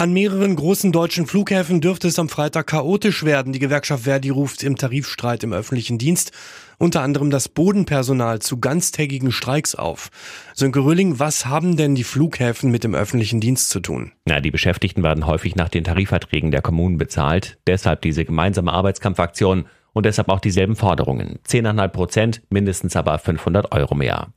An mehreren großen deutschen Flughäfen dürfte es am Freitag chaotisch werden. Die Gewerkschaft Verdi ruft im Tarifstreit im öffentlichen Dienst unter anderem das Bodenpersonal zu ganztägigen Streiks auf. Sönke Röhling, was haben denn die Flughäfen mit dem öffentlichen Dienst zu tun? Na, die Beschäftigten werden häufig nach den Tarifverträgen der Kommunen bezahlt. Deshalb diese gemeinsame Arbeitskampfaktion und deshalb auch dieselben Forderungen. 10,5 Prozent, mindestens aber 500 Euro mehr.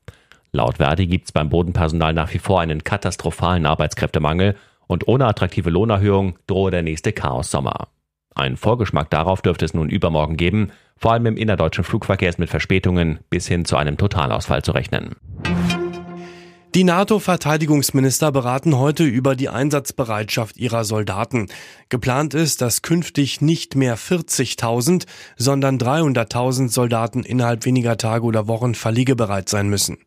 Laut Verdi gibt es beim Bodenpersonal nach wie vor einen katastrophalen Arbeitskräftemangel und ohne attraktive Lohnerhöhung drohe der nächste Chaos-Sommer. Ein Vorgeschmack darauf dürfte es nun übermorgen geben. Vor allem im innerdeutschen Flugverkehr ist mit Verspätungen bis hin zu einem Totalausfall zu rechnen. Die NATO-Verteidigungsminister beraten heute über die Einsatzbereitschaft ihrer Soldaten. Geplant ist, dass künftig nicht mehr 40.000, sondern 300.000 Soldaten innerhalb weniger Tage oder Wochen verliegebereit sein müssen.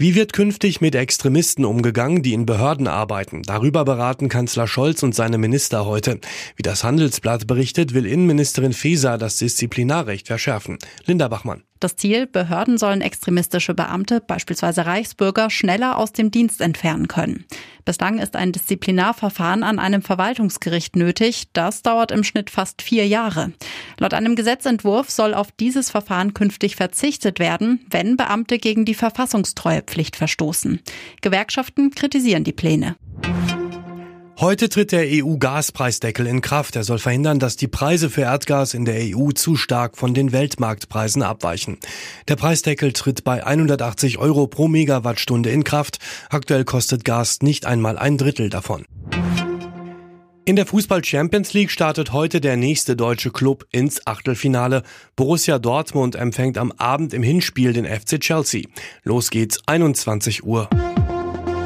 Wie wird künftig mit Extremisten umgegangen, die in Behörden arbeiten? Darüber beraten Kanzler Scholz und seine Minister heute. Wie das Handelsblatt berichtet, will Innenministerin Faeser das Disziplinarrecht verschärfen. Linda Bachmann. Das Ziel, Behörden sollen extremistische Beamte, beispielsweise Reichsbürger, schneller aus dem Dienst entfernen können. Bislang ist ein Disziplinarverfahren an einem Verwaltungsgericht nötig. Das dauert im Schnitt fast vier Jahre. Laut einem Gesetzentwurf soll auf dieses Verfahren künftig verzichtet werden, wenn Beamte gegen die Verfassungstreuepflicht verstoßen. Gewerkschaften kritisieren die Pläne. Heute tritt der EU-Gaspreisdeckel in Kraft. Er soll verhindern, dass die Preise für Erdgas in der EU zu stark von den Weltmarktpreisen abweichen. Der Preisdeckel tritt bei 180 Euro pro Megawattstunde in Kraft. Aktuell kostet Gas nicht einmal ein Drittel davon. In der Fußball Champions League startet heute der nächste deutsche Club ins Achtelfinale. Borussia Dortmund empfängt am Abend im Hinspiel den FC Chelsea. Los geht's 21 Uhr.